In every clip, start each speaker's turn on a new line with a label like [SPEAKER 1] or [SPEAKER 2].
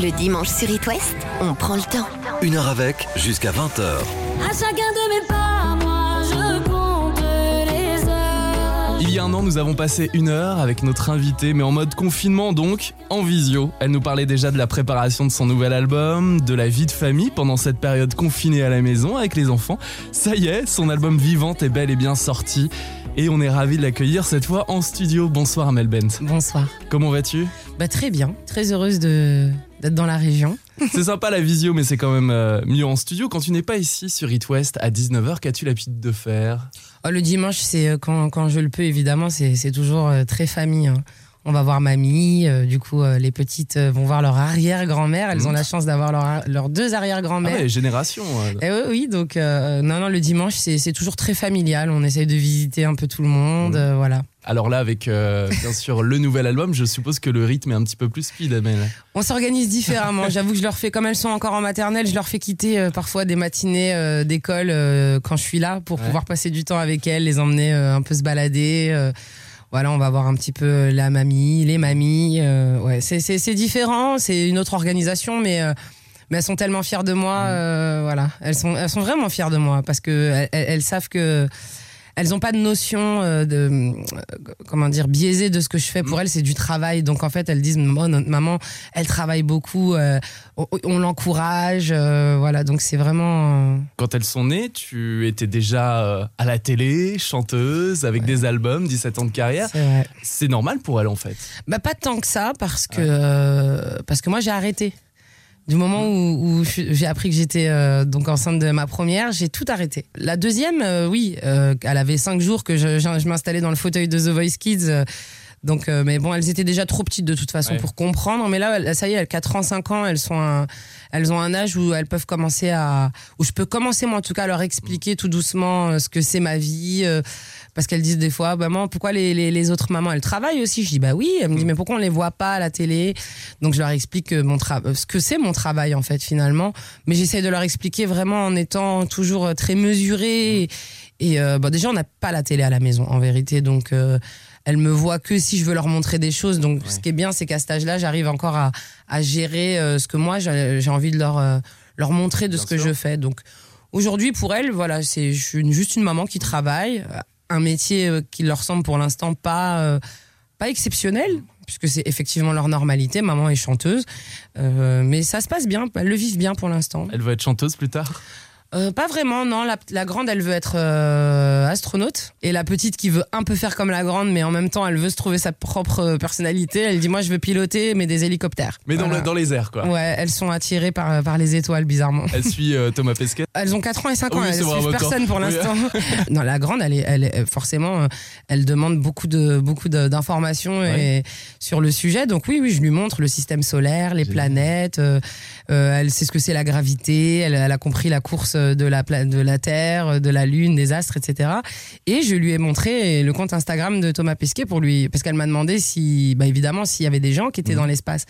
[SPEAKER 1] Le dimanche sur It West, on prend le temps.
[SPEAKER 2] Une heure avec, jusqu'à 20h.
[SPEAKER 3] À chacun de mes pas, moi je compte les heures.
[SPEAKER 4] Il y a un an, nous avons passé une heure avec notre invitée, mais en mode confinement donc, en visio. Elle nous parlait déjà de la préparation de son nouvel album, de la vie de famille pendant cette période confinée à la maison avec les enfants. Ça y est, son album Vivante est bel et bien sorti. Et on est ravis de l'accueillir cette fois en studio. Bonsoir Amel Bent.
[SPEAKER 5] Bonsoir.
[SPEAKER 4] Comment vas-tu?
[SPEAKER 5] Bah, très bien, très heureuse de d'être dans la région.
[SPEAKER 4] C'est sympa la visio, mais c'est quand même euh, mieux en studio. Quand tu n'es pas ici sur It West à 19h, qu'as-tu l'habitude de faire?
[SPEAKER 5] Oh, le dimanche, c'est euh, quand, quand je le peux, évidemment, c'est toujours euh, très famille. hein. On va voir mamie, euh, du coup, euh, les petites euh, vont voir leur arrière-grand-mère. Elles ont la chance d'avoir leur- leurs deux
[SPEAKER 4] Ah
[SPEAKER 5] arrière-grand-mères.
[SPEAKER 4] ouais, génération.
[SPEAKER 5] Eh oui, oui, donc non, non, le dimanche, c'est toujours très familial. On essaye de visiter un peu tout le monde, euh, voilà.
[SPEAKER 4] Alors là, avec euh, bien sûr le nouvel album, je suppose que le rythme est un petit peu plus speed, Amel.
[SPEAKER 5] On s'organise différemment. J'avoue que je leur fais, comme elles sont encore en maternelle, je leur fais quitter euh, parfois des matinées euh, d'école quand je suis là pour
[SPEAKER 4] Ouais.
[SPEAKER 5] pouvoir passer du temps avec elles, les emmener un peu se balader. Euh, voilà, on va voir un petit peu la mamie, les mamies. euh, ouais, c'est- c'est c'est différent, c'est une autre organisation, mais. euh, mais elles sont tellement fières de moi, euh, voilà. Elles sont, elles sont vraiment fières de moi parce que elles savent que elles n'ont pas de notion euh, de euh, comment dire biaisée de ce que je fais pour elles c'est du travail. Donc en fait elles disent oh, notre maman elle travaille beaucoup euh, on, on l'encourage euh, voilà donc c'est vraiment
[SPEAKER 4] Quand elles sont nées, tu étais déjà à la télé, chanteuse, avec des albums, 17 ans de carrière.
[SPEAKER 5] c'est
[SPEAKER 4] normal pour elles en fait.
[SPEAKER 5] bah pas tant que ça parce que parce que moi j'ai arrêté du moment où, où j'ai appris que j'étais euh, donc enceinte de ma première, j'ai tout arrêté. La deuxième, euh, oui, euh, elle avait cinq jours que je, je, je m'installais dans le fauteuil de The Voice Kids. Donc, euh, mais bon, elles étaient déjà trop petites de toute façon
[SPEAKER 4] Ouais.
[SPEAKER 5] pour comprendre. Mais là, elles- ça y est, elles 4 ans, 5 ans, elles sont, un- elles ont un âge où elles peuvent commencer à, où je peux commencer moi en tout cas à leur expliquer tout doucement euh, ce que c'est ma vie, euh, parce qu'elles disent des fois, maman, pourquoi les, les, les autres mamans elles travaillent aussi? Je dis bah oui. Elle me dit mais pourquoi on les voit pas à la télé? Donc je leur explique que mon euh, ce que c'est mon travail en fait finalement, mais j'essaie de leur expliquer vraiment en étant toujours très mesuré. Et, et, euh, bah, déjà on n'a pas la télé à la maison en vérité, donc euh, elles me voient que si je veux leur montrer des choses. Donc, ce qui est bien, c'est qu'à cet âge-là, j'arrive encore à, à gérer euh, ce que moi, j'ai envie de leur, euh, leur montrer de
[SPEAKER 4] Bien
[SPEAKER 5] ce que je fais. Donc, aujourd'hui, pour elles, voilà, c'est je suis juste une maman qui travaille, euh, un métier qui leur semble pour l'instant pas, euh, pas exceptionnel. Puisque c'est effectivement leur normalité, maman est chanteuse, Euh, mais ça se passe bien, elles le vivent bien pour l'instant.
[SPEAKER 4] Elle veut être chanteuse plus tard?
[SPEAKER 5] Euh, pas vraiment, non. La, la grande, elle veut être euh, astronaute. Et la petite qui veut un peu faire comme la grande, mais en même temps, elle veut se trouver sa propre euh, personnalité. Elle dit, moi, je veux piloter, mais des hélicoptères.
[SPEAKER 4] Mais dans,
[SPEAKER 5] Voilà.
[SPEAKER 4] le- dans les airs quoi.
[SPEAKER 5] Ouais, elles sont attirées par, par les étoiles, bizarrement.
[SPEAKER 4] Elle suit euh, Thomas Pesquet.
[SPEAKER 5] Elles ont 4 ans et 5 ans,
[SPEAKER 4] Oui,
[SPEAKER 5] elles suivent
[SPEAKER 4] temps.
[SPEAKER 5] personne pour
[SPEAKER 4] Oui.
[SPEAKER 5] l'instant. non, la grande, elle est, elle est forcément, elle demande beaucoup de beaucoup d'informations sur le sujet. Donc oui, oui, je lui montre le système solaire, les planètes. elle sait ce que c'est la gravité. Elle, elle a compris la course de la de la Terre, de la Lune, des astres, etc. Et je lui ai montré le compte Instagram de Thomas Pesquet pour lui, parce qu'elle m'a demandé si, bah évidemment, s'il y avait des gens qui étaient dans l'espace.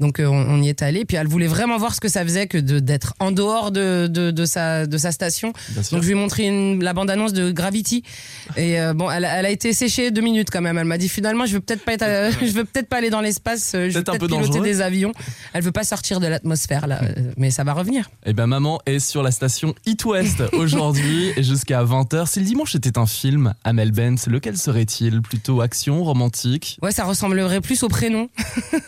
[SPEAKER 5] Donc euh, on, on y est allé. Puis elle voulait vraiment voir ce que ça faisait que d'être en dehors de, de, de sa, de sa station. Donc je lui ai montré une- la bande-annonce de Gravity. Et euh, bon, elle, a- elle a été séchée deux minutes quand même. Elle m'a dit finalement, je veux peut-être pas être, euh, je veux peut-être pas aller dans l'espace. Je veux
[SPEAKER 4] Peut-être
[SPEAKER 5] piloter
[SPEAKER 4] dangereux.
[SPEAKER 5] des avions. Elle veut pas sortir de l'atmosphère là, mais ça va revenir.
[SPEAKER 4] Eh ben maman est sur la station It West aujourd'hui et jusqu'à 20h. Si le dimanche était un film, Amel Bent, lequel serait-il? Plutôt action, romantique?
[SPEAKER 5] Ouais, ça ressemblerait plus au prénom.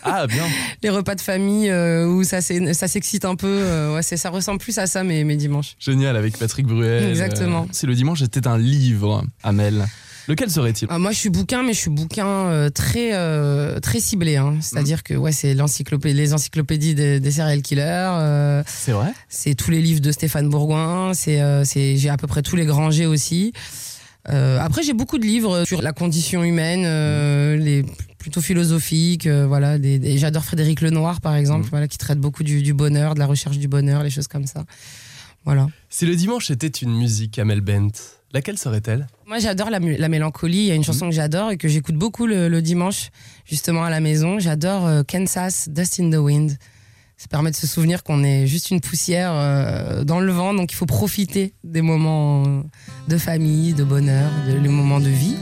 [SPEAKER 4] Ah bien.
[SPEAKER 5] Les repas de famille euh, où ça s'excite un peu. euh, ouais, ça ressemble plus à ça mes, mes dimanches.
[SPEAKER 4] Génial avec Patrick Bruel.
[SPEAKER 5] Exactement.
[SPEAKER 4] Euh, si le dimanche était un livre, Amel, lequel serait-il?
[SPEAKER 5] Ah, moi, je suis bouquin, mais je suis bouquin très très ciblé. Hein. C'est-à-dire que ouais, c'est les encyclopédies des, des serial killers.
[SPEAKER 4] C'est vrai?
[SPEAKER 5] c'est tous les livres de Stéphane Bourgoin. J'ai à peu près tous les Grangers aussi. Euh, après, j'ai beaucoup de livres sur la condition humaine, euh, les plutôt philosophiques. euh, voilà, des, des- j'adore Frédéric Lenoir, par exemple,
[SPEAKER 4] Mhm.
[SPEAKER 5] voilà, qui traite beaucoup du, du bonheur, de la recherche du bonheur, les choses comme ça. Voilà.
[SPEAKER 4] Si le dimanche était une musique, Amel Bent, laquelle serait-elle?
[SPEAKER 5] Moi, j'adore la, mélancolie. Il y a une chanson que j'adore et que j'écoute beaucoup le, le dimanche, justement à la maison. J'adore euh, Kansas, Dust in the Wind. Ça permet de se souvenir qu'on est juste une poussière euh, dans le vent, donc il faut profiter des moments de famille, de bonheur, de, les moments de vie.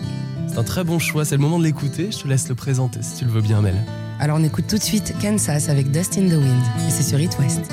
[SPEAKER 4] C'est un très bon choix, c'est le moment de l'écouter. Je te laisse le présenter si tu le veux bien, Amel.
[SPEAKER 6] Alors on écoute tout de suite Kansas avec Dust in the Wind. C'est sur It West.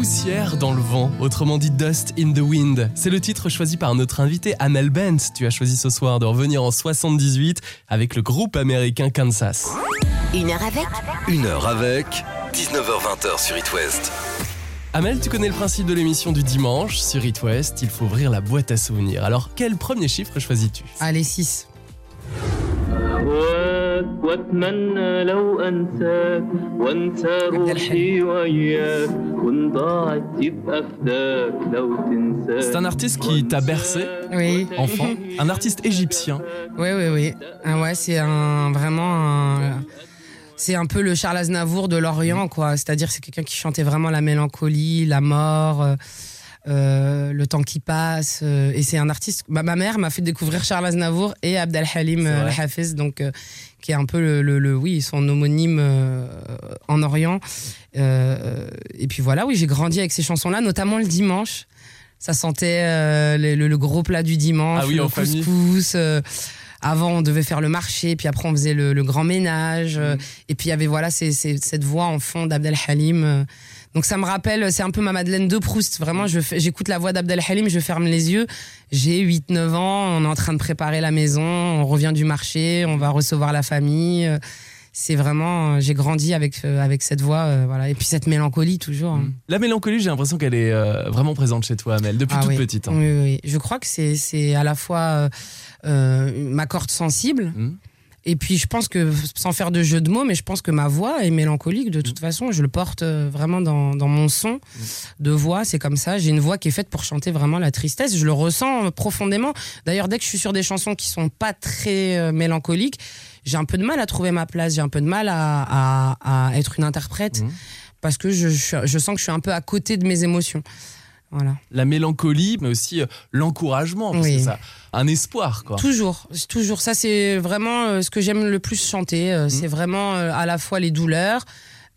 [SPEAKER 7] Poussière dans le vent, autrement dit Dust in the Wind. C'est le titre choisi par notre invité Amel Bent. Tu as choisi ce soir de revenir en 78 avec le groupe américain Kansas.
[SPEAKER 1] Une heure avec
[SPEAKER 2] Une heure avec 19h20 sur It West.
[SPEAKER 7] Amel, tu connais le principe de l'émission du dimanche sur It West. Il faut ouvrir la boîte à souvenirs. Alors, quel premier chiffre choisis-tu?
[SPEAKER 6] Allez, 6.
[SPEAKER 8] أهواك واتمنى لو انساك وانسى روحي وياك وان ضاعت يبقى فداك لو تنساك
[SPEAKER 7] C'est un artiste qui t'a bercé,
[SPEAKER 6] Oui.
[SPEAKER 7] enfant. Un artiste égyptien.
[SPEAKER 6] Oui, oui, oui. Ah ouais, c'est un vraiment un. C'est un peu le Charles Aznavour de l'Orient, quoi. C'est-à-dire, c'est quelqu'un qui chantait vraiment la mélancolie, la mort, euh, le temps qui passe. euh, et c'est un artiste. bah, ma mère m'a fait découvrir Charles Aznavour et Abd al-Halim
[SPEAKER 7] C'est
[SPEAKER 6] euh, al-Hafiz, donc qui est un peu le, le- le- oui, son homonyme en Orient. Et puis voilà, oui, j'ai grandi avec ces chansons-là, notamment le dimanche. Ça sentait le, gros plat du dimanche,
[SPEAKER 7] Ah oui,
[SPEAKER 6] le couscous. avant, on devait faire le marché, puis après, on faisait le, le grand ménage.
[SPEAKER 7] Mhm.
[SPEAKER 6] Et puis, il y avait voilà, cette voix en fond d'Abdel Halim. Donc, ça me rappelle, c'est un peu ma Madeleine de Proust. Vraiment, j'écoute la voix d'Abdel Halim, je ferme les yeux. J'ai 8-9 ans, on est en train de préparer la maison, on revient du marché, on va recevoir la famille. C'est vraiment, j'ai grandi avec, euh, avec cette voix, euh, voilà. Et puis cette mélancolie toujours. hein.
[SPEAKER 7] La mélancolie, j'ai l'impression qu'elle est euh, vraiment présente chez toi, Amel, depuis
[SPEAKER 6] Ah
[SPEAKER 7] toute
[SPEAKER 6] oui.
[SPEAKER 7] petite. hein.
[SPEAKER 6] Oui, oui, oui. Je crois que c'est à la fois euh, ma corde sensible,
[SPEAKER 7] Mhm.
[SPEAKER 5] Et puis je pense que, sans faire de jeu de mots, mais je pense que ma voix est mélancolique de toute façon. Je le porte euh, vraiment dans, dans mon son de voix, c'est comme ça. J'ai une voix qui est faite pour chanter vraiment la tristesse. Je le ressens euh, profondément. D'ailleurs, dès que je suis sur des chansons qui sont pas très euh, mélancoliques, j'ai un peu de mal à trouver ma place. J'ai un peu de mal à, à- à être une interprète
[SPEAKER 4] Mhm.
[SPEAKER 5] parce que je, je- je sens que je suis un peu à côté de mes émotions. Voilà.
[SPEAKER 4] La mélancolie, mais aussi euh, l'encouragement, parce
[SPEAKER 5] Oui.
[SPEAKER 4] que ça, un espoir, quoi.
[SPEAKER 5] Toujours, toujours. Ça, c'est vraiment euh, ce que j'aime le plus chanter. Euh,
[SPEAKER 4] Mhm.
[SPEAKER 5] C'est vraiment à la fois les douleurs,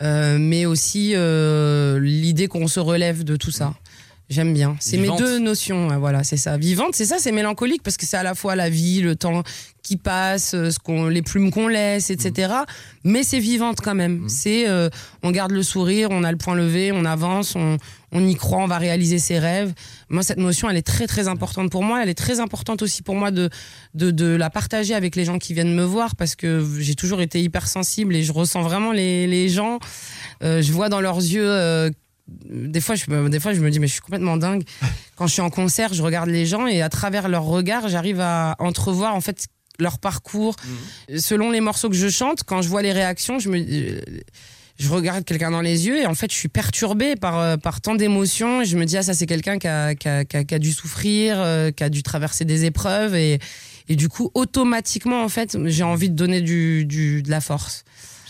[SPEAKER 5] euh, mais aussi euh, l'idée qu'on se relève de tout ça. J'aime bien. C'est mes deux notions. Voilà, c'est ça. Vivante, c'est ça, c'est mélancolique parce que c'est à la fois la vie, le temps qui passe, ce qu'on, les plumes qu'on laisse, etc. Mais c'est vivante quand même. C'est, euh, on garde le sourire, on a le point levé, on avance, on, on y croit, on va réaliser ses rêves. Moi, cette notion, elle est très très importante pour moi. Elle est très importante aussi pour moi de de, de la partager avec les gens qui viennent me voir parce que j'ai toujours été hypersensible et je ressens vraiment les, les gens. Euh, je vois dans leurs yeux. euh, des fois, je me, des fois, je me dis, mais je suis complètement dingue. Quand je suis en concert, je regarde les gens et à travers leurs regards, j'arrive à entrevoir en fait leur parcours. Selon les morceaux que je chante, quand je vois les réactions, je me, euh, je regarde quelqu'un dans les yeux et en fait, je suis perturbée par, euh, par tant d'émotions. Et je me dis, ah, ça, c'est quelqu'un qui a, qui, a, qui a- qui a dû souffrir, euh, qui a dû traverser des épreuves. Et, et du coup, automatiquement, en fait, j'ai envie de donner du, du, de la force.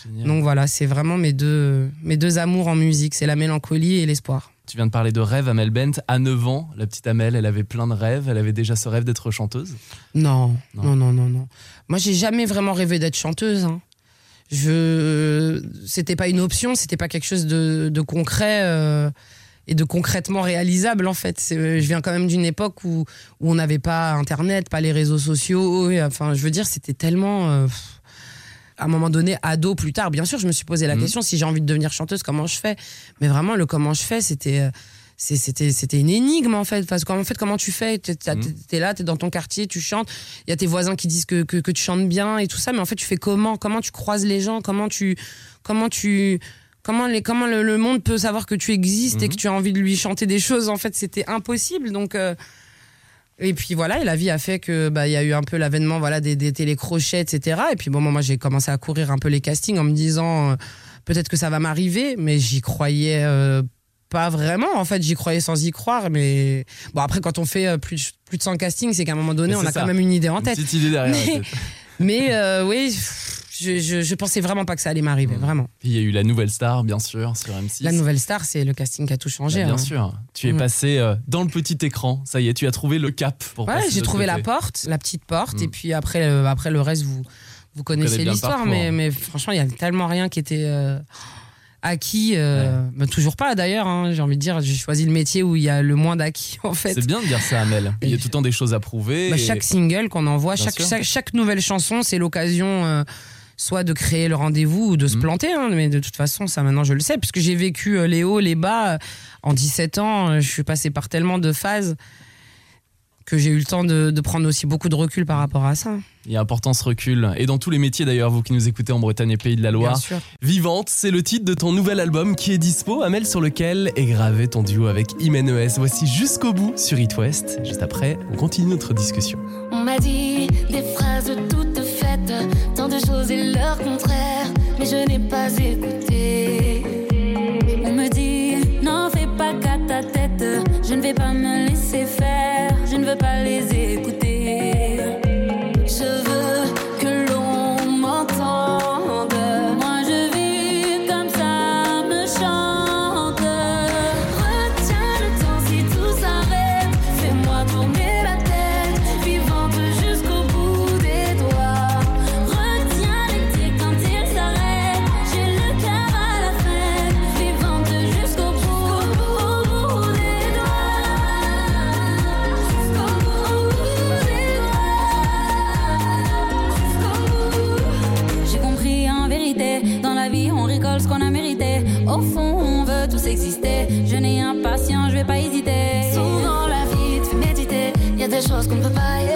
[SPEAKER 4] Génial.
[SPEAKER 5] Donc voilà, c'est vraiment mes deux, mes deux amours en musique. C'est la mélancolie et l'espoir.
[SPEAKER 4] Tu viens de parler de rêve, Amel Bent. À 9 ans, la petite Amel, elle avait plein de rêves. Elle avait déjà ce rêve d'être chanteuse?
[SPEAKER 5] Non,
[SPEAKER 4] Non.
[SPEAKER 5] non, non, non, non. Moi, j'ai jamais vraiment rêvé d'être chanteuse. hein. Je, c'était pas une option, c'était pas quelque chose de, de concret euh, et de concrètement réalisable en fait. Je viens quand même d'une époque où, où on n'avait pas Internet, pas les réseaux sociaux. et, enfin, je veux dire, c'était tellement. euh, à un moment donné, ado, plus tard, bien sûr, je me suis posé la
[SPEAKER 4] Mhm.
[SPEAKER 5] question si j'ai envie de devenir chanteuse, comment je fais? Mais vraiment, le comment je fais, c'était. C'était c'était une énigme en fait. Parce qu'en fait comment tu fais? T'es
[SPEAKER 4] Mhm.
[SPEAKER 5] t'es là t'es dans ton quartier tu chantes. Il y a tes voisins qui disent que, que, que tu chantes bien et tout ça. Mais en fait tu fais comment? Comment tu croises les gens? Comment tu comment tu comment les comment le, le monde peut savoir que tu existes et que tu as envie de lui chanter des choses? En fait c'était impossible. Donc euh, et puis voilà, et la vie a fait que bah il y a eu un peu l'avènement voilà des, des télécrochets etc. Et puis bon moi j'ai commencé à courir un peu les castings en me disant euh, peut-être que ça va m'arriver, mais j'y croyais euh, pas vraiment en fait, j'y croyais sans y croire. Mais bon après quand on fait euh, plus plus de 100 castings, c'est qu'à un moment donné on a
[SPEAKER 4] ça.
[SPEAKER 5] quand même une idée en
[SPEAKER 4] Une
[SPEAKER 5] tête.
[SPEAKER 4] petite idée derrière.
[SPEAKER 5] Mais- euh, oui, je, je, je pensais vraiment pas que ça allait m'arriver,
[SPEAKER 4] Mhm.
[SPEAKER 5] vraiment.
[SPEAKER 4] Puis il y a eu la nouvelle star, bien sûr, sur M6.
[SPEAKER 5] La nouvelle star, c'est le casting qui a tout changé.
[SPEAKER 4] Bah, bien
[SPEAKER 5] hein.
[SPEAKER 4] sûr. Tu es
[SPEAKER 5] Mm.
[SPEAKER 4] passé euh, dans le petit écran. Ça y est, tu as trouvé le cap. Pour
[SPEAKER 5] Ouais, j'ai trouvé la porte, la petite porte, et puis après, euh, après le reste, vous, vous
[SPEAKER 4] connaissez
[SPEAKER 5] l'histoire, mais, mais franchement, il y a tellement rien qui était euh, acquis. euh, bah, toujours pas d'ailleurs, hein, j'ai envie de dire, j'ai choisi le métier où il y a le moins d'acquis en fait.
[SPEAKER 4] C'est bien de dire ça, Amel. Il y a tout le temps des choses à prouver.
[SPEAKER 5] Bah,
[SPEAKER 4] et-
[SPEAKER 5] chaque single qu'on envoie, chaque, chaque, chaque nouvelle chanson, c'est l'occasion euh, soit de créer le rendez-vous ou de se
[SPEAKER 4] Mhm.
[SPEAKER 5] planter. hein, mais de toute façon, ça maintenant je le sais, puisque j'ai vécu euh, les hauts, les bas. En 17 ans, je suis passé par tellement de phases que j'ai eu le temps de, de prendre aussi beaucoup de recul par rapport à ça.
[SPEAKER 4] Il y a important ce recul. Et dans tous les métiers d'ailleurs, vous qui nous écoutez en Bretagne et Pays de la
[SPEAKER 5] Bien
[SPEAKER 4] Loire.
[SPEAKER 5] sûr.
[SPEAKER 4] Vivante, c'est le titre de ton nouvel album qui est dispo, Amel, sur lequel est gravé ton duo avec Imenes. Voici jusqu'au bout sur It West. Juste après, on continue notre discussion.
[SPEAKER 3] On m'a dit des phrases toutes faites, tant de choses et leur contraire, mais je n'ai pas écouté. On me dit, n'en fais pas qu'à ta tête, je ne vais pas me laisser Au fond, on veut tous exister. Je n'ai impatient, je vais pas hésiter. Souvent la vie te fait méditer. Y a des choses qu'on ne peut pas éviter.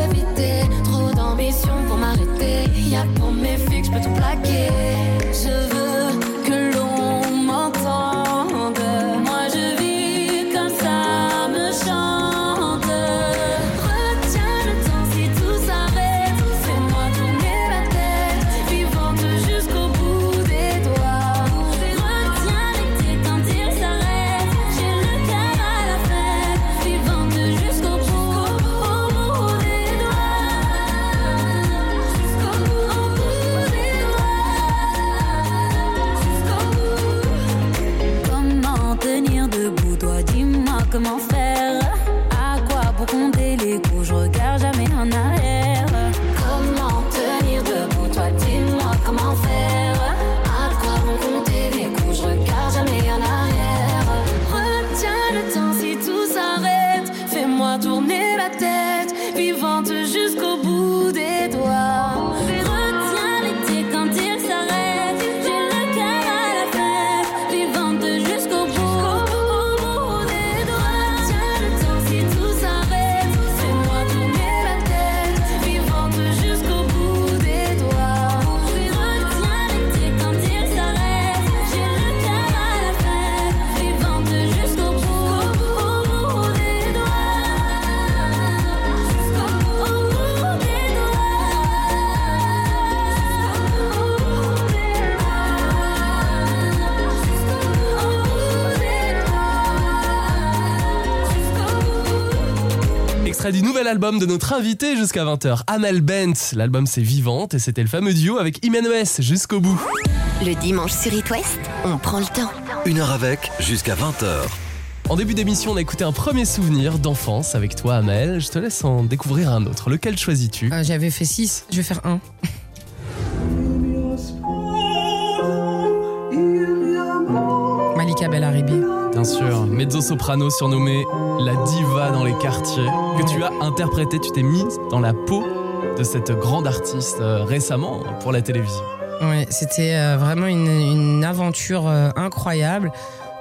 [SPEAKER 4] Nouvel album de notre invité jusqu'à 20h, Amel Bent. L'album c'est Vivante et c'était le fameux duo avec Imenes jusqu'au bout.
[SPEAKER 1] Le dimanche sur It West, on prend le temps.
[SPEAKER 2] Une heure avec, jusqu'à 20h.
[SPEAKER 4] En début d'émission, on a écouté un premier souvenir d'enfance avec toi, Amel. Je te laisse en découvrir un autre. Lequel choisis-tu?
[SPEAKER 5] Euh, J'avais fait 6, je vais faire 1. Malika Bellaribi.
[SPEAKER 4] Bien sûr, mezzo-soprano surnommée la diva dans les quartiers, que tu as interprété, tu t'es mise dans la peau de cette grande artiste euh, récemment pour la télévision.
[SPEAKER 5] Ouais, c'était euh, vraiment une, une aventure euh, incroyable,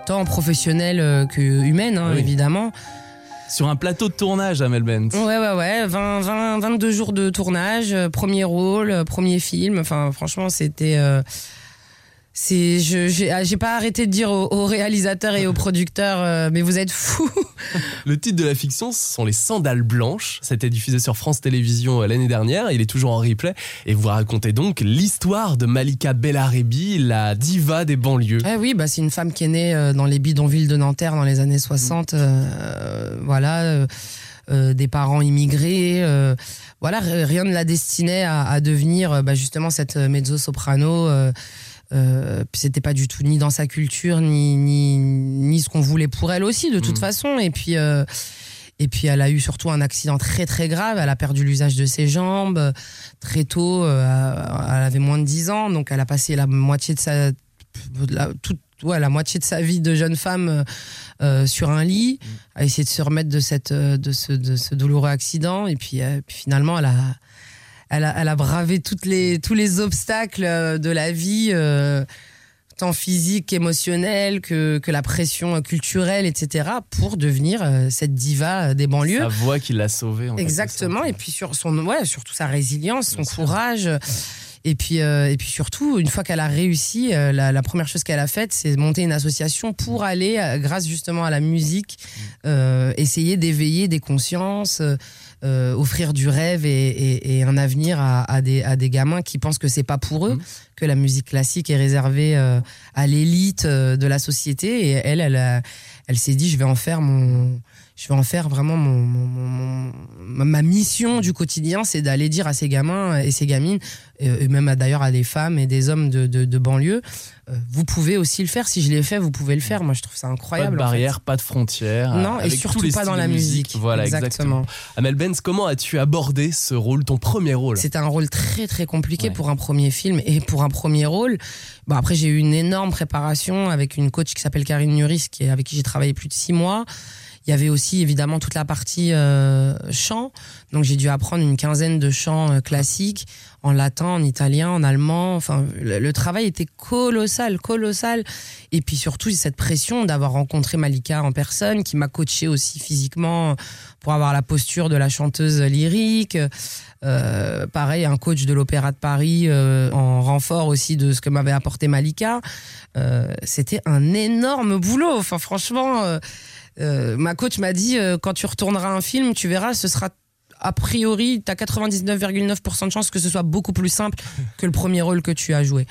[SPEAKER 5] tant professionnelle que humaine, hein,
[SPEAKER 4] Oui.
[SPEAKER 5] évidemment.
[SPEAKER 4] Sur un plateau de tournage, Amel Bent.
[SPEAKER 5] Ouais, ouais, ouais, 20, 20, 22 jours de tournage, premier rôle, premier film. Enfin, franchement, c'était. C'est, je, j'ai, ah, j'ai pas arrêté de dire aux, aux réalisateurs et aux producteurs, euh, mais vous êtes fous.
[SPEAKER 4] Le titre de la fiction, ce sont Les Sandales Blanches. C'était diffusé sur France Télévisions euh, l'année dernière. Il est toujours en replay. Et vous racontez donc l'histoire de Malika Bellaribi, la diva des banlieues.
[SPEAKER 5] Eh oui, bah, c'est une femme qui est née euh, dans les bidonvilles de Nanterre dans les années 60. euh, euh, voilà. euh, des parents immigrés, voilà, rien ne la destinait à, à devenir bah, justement cette mezzo-soprano. Euh, euh, c'était pas du tout ni dans sa culture ni ni, ni ce qu'on voulait pour elle aussi de toute
[SPEAKER 4] Mm.
[SPEAKER 5] façon. Et puis euh, et puis elle a eu surtout un accident très très grave. Elle a perdu l'usage de ses jambes euh, très tôt. elle avait moins de 10 ans, donc elle a passé la moitié de sa la, toute, ouais, la moitié de sa vie de jeune femme euh, sur un lit, à essayer de se remettre de, cette, de, ce, de ce douloureux accident. Et puis, euh, puis finalement, elle a, elle, a, elle a bravé toutes les, tous les obstacles euh, de la vie, euh, tant physique qu'émotionnel, que, que la pression culturelle, etc., pour devenir euh, cette diva des banlieues.
[SPEAKER 4] Sa voix qui l'a sauvée. en
[SPEAKER 5] Exactement, et puis sur son, ouais, surtout sa résilience, son
[SPEAKER 4] Bien sûr.
[SPEAKER 5] courage. Et puis, euh, et puis surtout, une fois qu'elle a réussi, euh, la, la première chose qu'elle a faite, c'est monter une association pour aller, grâce justement à la musique, euh, essayer d'éveiller des consciences, euh, offrir du rêve et, et- et un avenir à, à des, à des gamins qui pensent que c'est pas pour eux,
[SPEAKER 4] Mhm.
[SPEAKER 5] que la musique classique est réservée euh, à l'élite euh, de la société. Et elle, elle s'est dit, je vais en faire mon, je vais en faire vraiment mon, mon- mon- mon- ma- mission du quotidien, c'est d'aller dire à ces gamins et ces gamines, et même d'ailleurs à des femmes et des hommes de, de, de banlieue, euh, vous pouvez aussi le faire. Si je l'ai fait, vous pouvez le faire. Moi, je trouve ça
[SPEAKER 4] Pas
[SPEAKER 5] incroyable.
[SPEAKER 4] de
[SPEAKER 5] en fait.
[SPEAKER 4] barrière, pas de frontières.
[SPEAKER 5] Non, et surtout pas dans la
[SPEAKER 4] de
[SPEAKER 5] musique.
[SPEAKER 4] Voilà, exactement. Amel Benz, comment as-tu abordé ce rôle, ton premier rôle?
[SPEAKER 5] C'était un rôle très très compliqué
[SPEAKER 4] Ouais.
[SPEAKER 5] pour un premier film et pour un premier rôle. Bon après j'ai eu une énorme préparation avec une coach qui s'appelle Karine Nuris qui est avec qui j'ai travaillé plus de six mois. Il y avait aussi évidemment toute la partie euh, chant, donc j'ai dû apprendre une quinzaine de chants euh, classiques en latin, en italien, en allemand. Enfin, le, travail était colossal, colossal. Et puis surtout cette pression d'avoir rencontré Malika en personne, qui m'a coaché aussi physiquement pour avoir la posture de la chanteuse lyrique. Euh, pareil, un coach de l'Opéra de Paris en renfort aussi de ce que m'avait apporté Malika. C'était un énorme boulot. Enfin, franchement, euh, ma coach m'a dit euh, quand tu retourneras un film, tu verras, ce sera a priori, tu as 99,9% de chances que ce soit beaucoup plus simple que le premier rôle que tu as joué.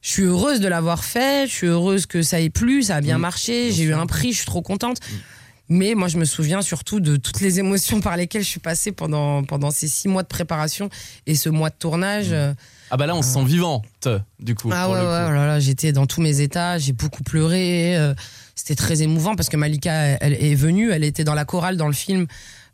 [SPEAKER 5] Je suis heureuse de l'avoir fait, je suis heureuse que ça ait plu, ça a bien
[SPEAKER 4] Mm,
[SPEAKER 5] marché, j'ai eu un prix, je suis trop contente. Mais moi, je me souviens surtout de toutes les émotions par lesquelles je suis passée pendant, pendant ces six mois de préparation et ce mois de tournage. euh,
[SPEAKER 4] Ah bah là, on se sent vivante, du coup.
[SPEAKER 5] ah
[SPEAKER 4] pour
[SPEAKER 5] ouais,
[SPEAKER 4] le
[SPEAKER 5] ouais, oh j'étais dans tous mes états, j'ai beaucoup pleuré. euh, C'était très émouvant parce que Malika, elle est venue, elle était dans la chorale dans le film.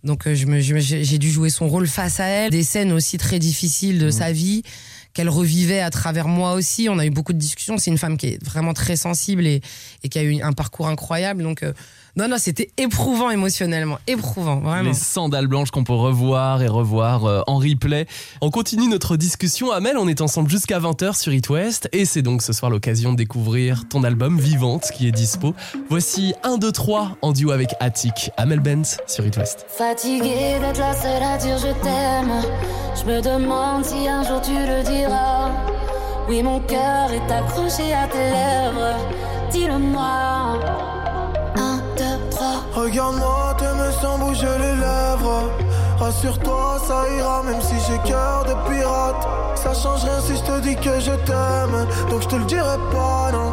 [SPEAKER 5] Donc euh, j'ai dû jouer son rôle face à elle. Des scènes aussi très difficiles de sa vie qu'elle revivait à travers moi aussi. On a eu beaucoup de discussions. C'est une femme qui est vraiment très sensible et, et qui a eu un parcours incroyable. Donc euh, non, non, c'était éprouvant émotionnellement, éprouvant, vraiment.
[SPEAKER 4] Les sandales blanches qu'on peut revoir et revoir euh, en replay. On continue notre discussion. Amel, on est ensemble jusqu'à 20h sur It West. Et c'est donc ce soir l'occasion de découvrir ton album Vivante qui est dispo. Voici 1, 2, 3 en duo avec Attic. Amel Benz sur It West.
[SPEAKER 3] Fatiguée d'être la seule à dire je t'aime. Je me demande si un jour tu le diras. Oui, mon cœur est accroché à tes lèvres. Dis-le-moi.
[SPEAKER 9] Regarde-moi, t'aimes sans bouger les lèvres. Rassure-toi, ça ira, même si j'ai cœur de pirate. Ça change rien si je te dis que je t'aime. Donc je te le dirai pas, non.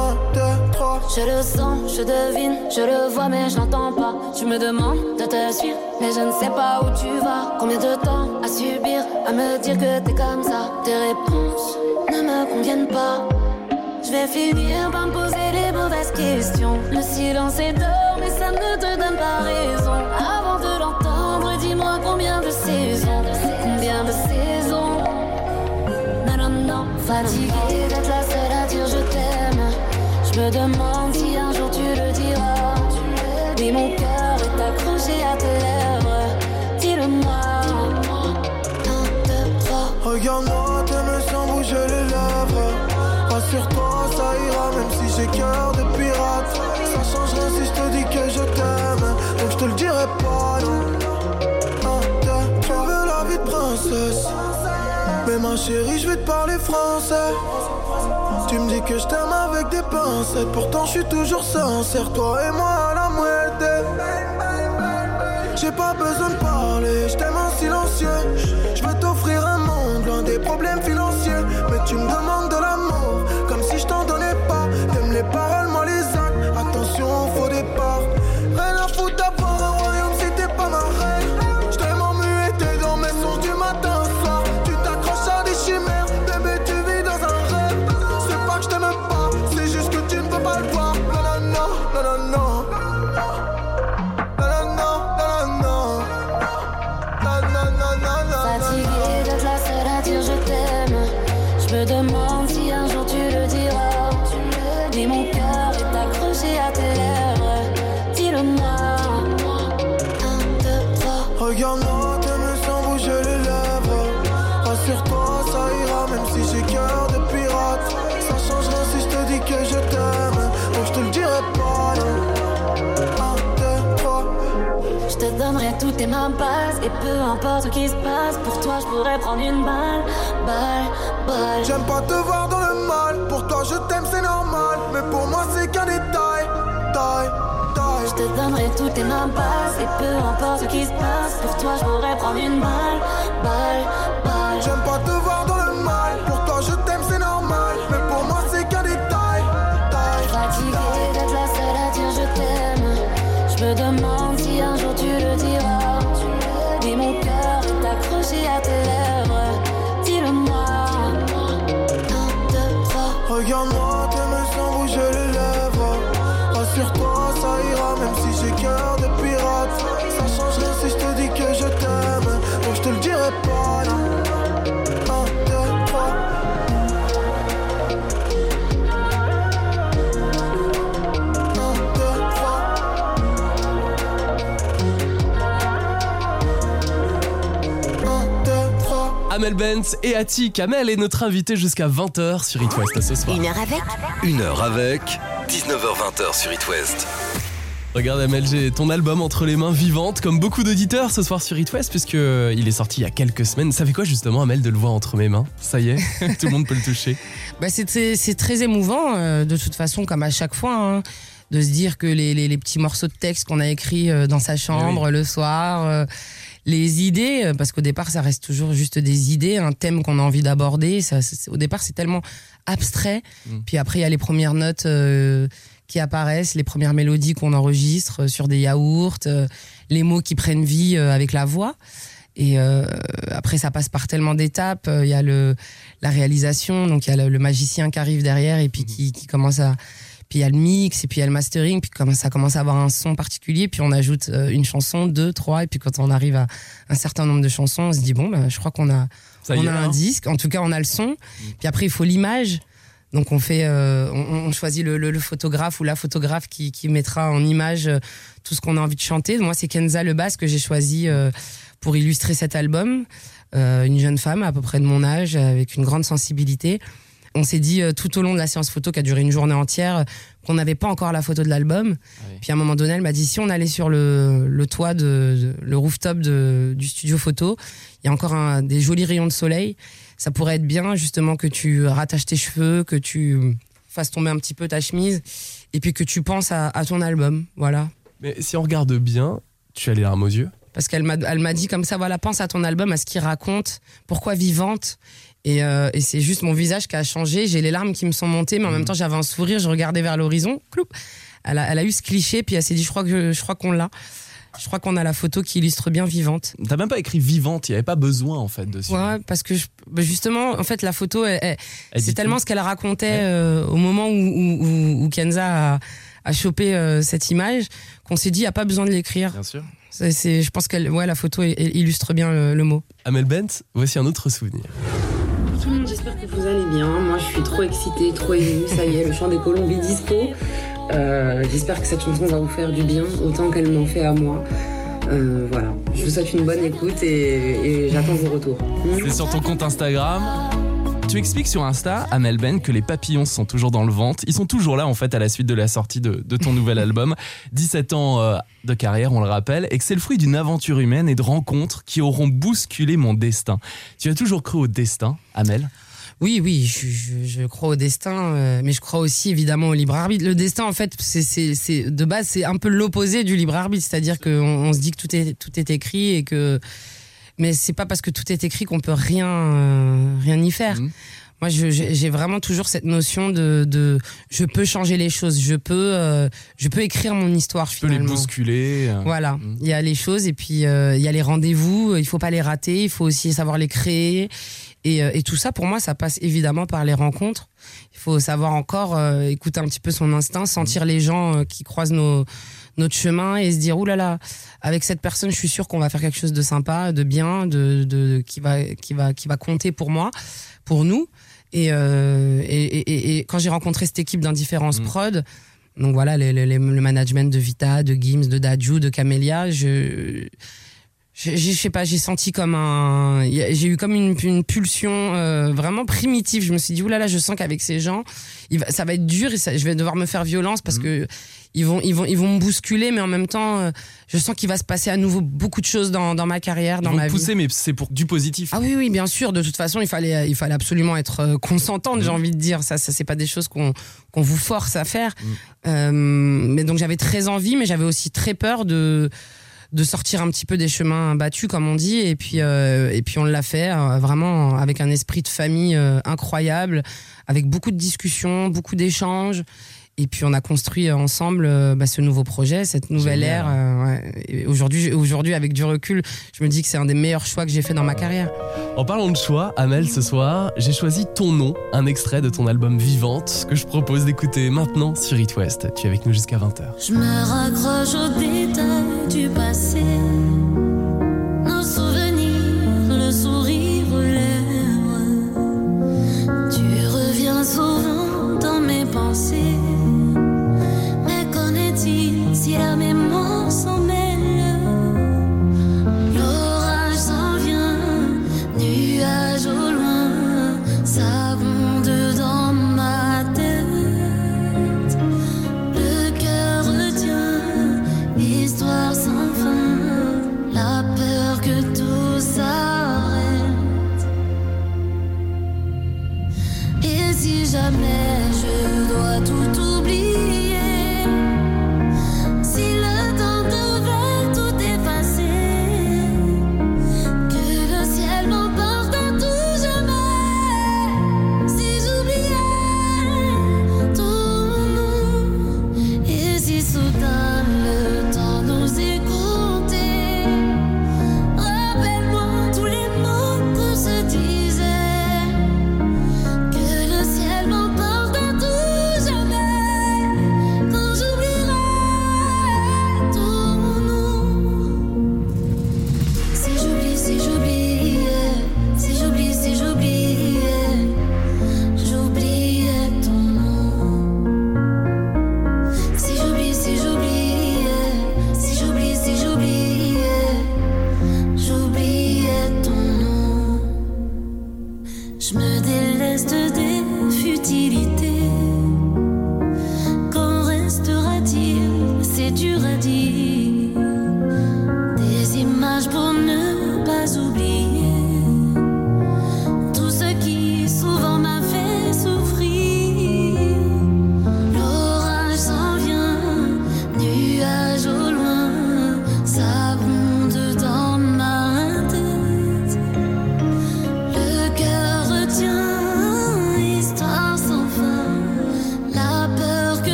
[SPEAKER 9] Un, deux, trois.
[SPEAKER 3] Je le sens, je devine, je le vois, mais je l'entends pas. Tu me demandes de te suivre, Mais je ne sais pas où tu vas. Combien de temps à subir, à me dire que t'es comme ça? Tes réponses ne me conviennent pas. Je vais finir par me poser les mauvaises questions. Le silence est d'or, mais ça ne te donne pas raison. Avant de l'entendre, dis-moi combien de saisons. Combien de saisons Non, non, non. Fatiguée d'être la seule à dire je t'aime. Je me demande si un jour tu le diras. Mais mon cœur est accroché à tes lèvres. Dis-le-moi.
[SPEAKER 9] Regarde-moi, t'aimes sans bouger les lèvres. Rassure-toi, ça ira, même si j'ai cœur Mais ma chérie, je vais te parler français. Tu me dis que je t'aime avec des pincettes. Pourtant, je suis toujours sincère. Toi et moi à la moitié. J'ai pas besoin de parler,
[SPEAKER 3] Et peu importe ce qui se passe, pour toi je pourrais prendre une balle. Balle, balle.
[SPEAKER 9] J'aime pas te voir dans le mal. Pour toi, je t'aime, c'est normal. Mais pour moi, c'est qu'un détail. Taille, taille.
[SPEAKER 3] Je te donnerai toutes tes mains passes. Et peu importe ce qui se passe, pour toi je pourrais prendre une balle. Balle, balle.
[SPEAKER 9] J'aime pas te voir dans le mal. Pour toi, je t'aime, c'est normal. Mais pour moi, c'est qu'un détail. Taille,
[SPEAKER 3] Fatiguée d'être la seule à dire je t'aime. Je me demande est accroché à tes lèvres. Dis-le-moi.
[SPEAKER 9] Regarde-moi, t'aimes sans bouger les lèvres. Rassure-toi, ça ira, même si j'ai cœur de
[SPEAKER 4] Amel Benz et Attic. Amel est notre invité jusqu'à 20h sur It West ce soir.
[SPEAKER 1] Une heure avec
[SPEAKER 2] Une heure avec 19h20 sur It West.
[SPEAKER 4] Regarde Amel, j'ai ton album entre les mains vivantes, comme beaucoup d'auditeurs ce soir sur It West, puisque il est sorti il y a quelques semaines. Ça fait quoi justement Amel de le voir entre mes mains? Ça y est, tout le monde peut le toucher.
[SPEAKER 5] Bah, c'est très, c'est très émouvant, euh, de toute façon, comme à chaque fois, hein, de se dire que les, les- les petits morceaux de texte qu'on a écrits euh, dans sa chambre le soir, euh, les idées, euh, parce qu'au départ, ça reste toujours juste des idées, un thème qu'on a envie d'aborder. Ça, c'est- au départ, c'est tellement abstrait.
[SPEAKER 4] Mm.
[SPEAKER 5] Puis après, il y a les premières notes euh, qui apparaissent, les premières mélodies qu'on enregistre euh, sur des yaourts, euh, les mots qui prennent vie euh, avec la voix. Et euh, après, ça passe par tellement d'étapes. Il y a le, la réalisation, donc il y a le, le magicien qui arrive derrière et puis qui, qui commence à. Puis il y a le mix et puis il y a le mastering, puis comment ça commence à avoir un son particulier, puis on ajoute euh, une chanson, deux, trois, et puis quand on arrive à un certain nombre de chansons, on se dit bon, bah, je crois qu'on a,
[SPEAKER 4] Ça
[SPEAKER 5] on a un
[SPEAKER 4] hein
[SPEAKER 5] disque, en tout cas on a le son, puis après il faut l'image. Donc on fait, euh, on, on choisit le, le- le photographe ou la photographe qui, qui mettra en image euh, tout ce qu'on a envie de chanter. Moi c'est Kenza Lebas que j'ai choisi euh, pour illustrer cet album. Une jeune femme à peu près de mon âge avec une grande sensibilité. On s'est dit euh, tout au long de la séance photo qui a duré une journée entière qu'on n'avait pas encore la photo de l'album.
[SPEAKER 4] oui.
[SPEAKER 5] Puis à un moment donné, elle m'a dit si on allait sur le, le toit de, de- le rooftop de, du studio photo, il y a encore un, des jolis rayons de soleil. Ça pourrait être bien justement que tu rattaches tes cheveux, que tu fasses tomber un petit peu ta chemise et puis que tu penses à, à ton album. Voilà.
[SPEAKER 4] Mais si on regarde bien, tu as les larmes aux yeux.
[SPEAKER 5] Parce qu'elle m'a, elle m'a dit comme ça, voilà, pense à ton album, à ce qu'il raconte, pourquoi vivante. Et, euh, et c'est juste mon visage qui a changé. J'ai les larmes qui me sont montées, mais en même temps, j'avais un sourire. Je regardais vers l'horizon. Elle a, elle a eu ce cliché, puis elle s'est dit, je crois que je crois qu'on l'a. Je crois qu'on a la photo qui illustre bien vivante.
[SPEAKER 4] T'as même pas écrit vivante, il y avait pas besoin en fait dessus.
[SPEAKER 5] Ouais, parce que je- bah, justement, en fait, la photo, c'est tellement
[SPEAKER 4] tout.
[SPEAKER 5] ce qu'elle racontait euh, au moment où, où, où- où Kenza a, a chopé euh, cette image qu'on s'est dit, il n'y a pas besoin de l'écrire.
[SPEAKER 4] Bien sûr.
[SPEAKER 5] Je pense que ouais, la photo illustre bien le, le mot.
[SPEAKER 4] Amel Bent, voici un autre souvenir.
[SPEAKER 10] J'espère que vous allez bien. Moi, je suis trop excitée, trop émue. Ça y est, le chant des colombes est dispo. Euh, j'espère que cette chanson va vous faire du bien, autant qu'elle m'en fait à moi. Euh, voilà. Je vous souhaite une bonne écoute et, j'attends vos retours.
[SPEAKER 4] C'est sur ton compte Instagram. Tu expliques sur Insta, Amel Ben, que les papillons sont toujours dans le ventre. Ils sont toujours là, en fait, à la suite de la sortie de, de ton nouvel album. 17 ans euh, de carrière, on le rappelle, et que c'est le fruit d'une aventure humaine et de rencontres qui auront bousculé mon destin. Tu as toujours cru au destin, Amel?
[SPEAKER 5] Oui, oui, je, je- je crois au destin, euh, mais je crois aussi évidemment au libre arbitre. Le destin, en fait, c'est, c'est, c'est- de base, c'est un peu l'opposé du libre arbitre, c'est-à-dire qu'on on se dit que tout est, tout est écrit et que, mais c'est pas parce que tout est écrit qu'on peut rien, euh, rien y faire.
[SPEAKER 4] Mhm.
[SPEAKER 5] Moi, je- j'ai vraiment toujours cette notion de, de, je peux changer les choses, je peux, euh, je peux écrire mon histoire
[SPEAKER 4] Tu peux les
[SPEAKER 5] finalement.
[SPEAKER 4] bousculer. euh.
[SPEAKER 5] Voilà,
[SPEAKER 4] Mhm.
[SPEAKER 5] il y a les choses et puis euh, il y a les rendez-vous, il faut pas les rater, il faut aussi savoir les créer. Et, euh, et tout ça, pour moi, ça passe évidemment par les rencontres. Il faut savoir encore euh, écouter un petit peu son instinct, sentir les gens euh, qui croisent nos, notre chemin et se dire, là là, avec cette personne, je suis sûr qu'on va faire quelque chose de sympa, de bien, de, de, qui, va, qui, va, qui va compter pour moi, pour nous. Et, euh, et, et- et- quand j'ai rencontré cette équipe d'Indifférence
[SPEAKER 4] Mm.
[SPEAKER 5] Prod, donc voilà, les- les- les- le management de Vita, de Gims, de Dadju, de Camélia, je, je, sais pas, j'ai senti comme un, j'ai eu comme une, une pulsion euh, vraiment primitive. Je me suis dit oulala, je sens qu'avec ces gens, il va, ça va être dur et ça- je vais devoir me faire violence parce que ils vont, ils vont, ils vont me bousculer, mais en même temps, euh, je sens qu'il va se passer à nouveau beaucoup de choses dans, dans ma carrière,
[SPEAKER 4] Ils
[SPEAKER 5] dans
[SPEAKER 4] vont
[SPEAKER 5] ma vie.
[SPEAKER 4] pousser, mais c'est pour du positif.
[SPEAKER 5] Ah oui, oui, bien sûr. De toute façon, il fallait, il fallait absolument être euh, consentante, j'ai envie de dire. Ça, ça c'est pas des choses qu'on qu'on vous force à faire. Euh, mais donc j'avais très envie, mais j'avais aussi très peur de de sortir un petit peu des chemins battus, comme on dit. Et puis, euh, et puis on l'a fait euh, vraiment avec un esprit de famille euh, incroyable, avec beaucoup de discussions, beaucoup d'échanges. Et puis on a construit ensemble euh, bah, ce nouveau projet, cette nouvelle
[SPEAKER 4] Génial.
[SPEAKER 5] ère. euh, ouais. Aujourd'hui, aujourd'hui, avec du recul, je me dis que c'est un des meilleurs choix que j'ai fait dans ma carrière.
[SPEAKER 4] En parlant de choix, Amel, ce soir, j'ai choisi ton nom, un extrait de ton album Vivante, que je propose d'écouter maintenant sur It West. Tu es avec nous jusqu'à 20h.
[SPEAKER 3] Je me raccroche aux détails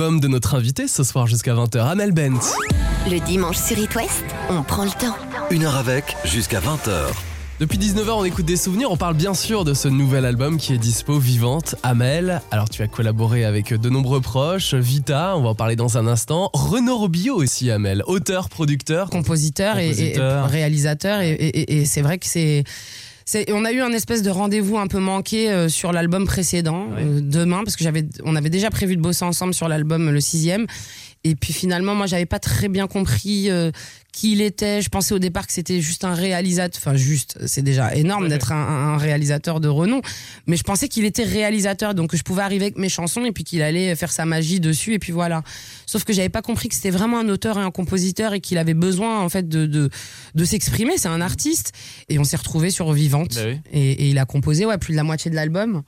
[SPEAKER 4] album de notre invité ce soir jusqu'à 20h, Amel Bent.
[SPEAKER 1] Le dimanche sur It West, on prend le temps.
[SPEAKER 2] Une heure avec, jusqu'à 20h.
[SPEAKER 4] Depuis 19h, on écoute des souvenirs. On parle bien sûr de ce nouvel album qui est dispo, Vivante, Amel. Alors, tu as collaboré avec de nombreux proches, Vita, on va en parler dans un instant. Renaud Robillot aussi, Amel, auteur, producteur.
[SPEAKER 5] compositeur, et- réalisateur et, et- et- et c'est vrai que c'est- on a eu un espèce de rendez-vous un peu manqué euh, sur l'album précédent
[SPEAKER 4] Ouais.
[SPEAKER 5] euh, demain parce que j'avais on avait déjà prévu de bosser ensemble sur l'album euh, le sixième et puis finalement moi j'avais pas très bien compris euh, qui il était. Je pensais au départ que c'était juste un réalisateur. Enfin juste c'est déjà énorme d'être un, un réalisateur de renom. Mais je pensais qu'il était réalisateur donc que je pouvais arriver avec mes chansons et puis qu'il allait faire sa magie dessus et puis voilà. Sauf que j'avais pas compris que c'était vraiment un auteur et un compositeur et qu'il avait besoin en fait de de, de s'exprimer. C'est un artiste. Et on s'est retrouvé sur Vivante.
[SPEAKER 4] Bah oui.
[SPEAKER 5] et, et il a composé ouais plus de la moitié de l'album,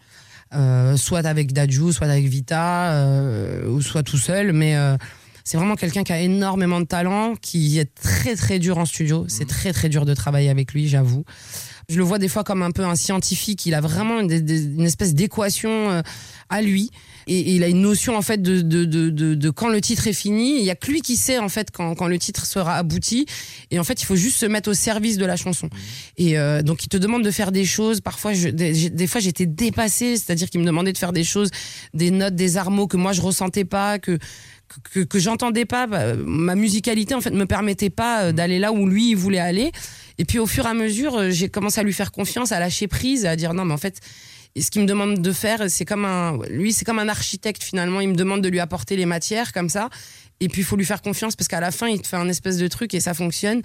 [SPEAKER 5] euh, soit avec Dadju, soit avec Vita, euh, ou soit tout seul. Mais euh, c'est vraiment quelqu'un qui a énormément de talent, qui est très très dur en studio. C'est très très dur de travailler avec lui, j'avoue. Je le vois des fois comme un peu un scientifique. Il a vraiment une, espèce d'équation euh, à lui. Et, et il a une notion en fait de, de, de, quand le titre est fini. Il y a que lui qui sait en fait quand, quand le titre sera abouti. Et en fait, il faut juste se mettre au service de la chanson. Et euh, donc, il te demande de faire des choses. Parfois, je, des, fois, j'étais dépassée. C'est-à-dire qu'il me demandait de faire des choses, des notes, des armots que moi je ressentais pas, que que, j'entendais pas. Bah, Ma musicalité en fait me permettait pas euh, d'aller là où lui il voulait aller. Et puis au fur et à mesure, euh, j'ai commencé à lui faire confiance, à lâcher prise, à dire non, mais en fait, ce qu'il me demande de faire, c'est comme un, lui, c'est comme un architecte finalement. Il me demande de lui apporter les matières comme ça. Et puis il faut lui faire confiance parce qu'à la fin, il te fait un espèce de truc et ça fonctionne.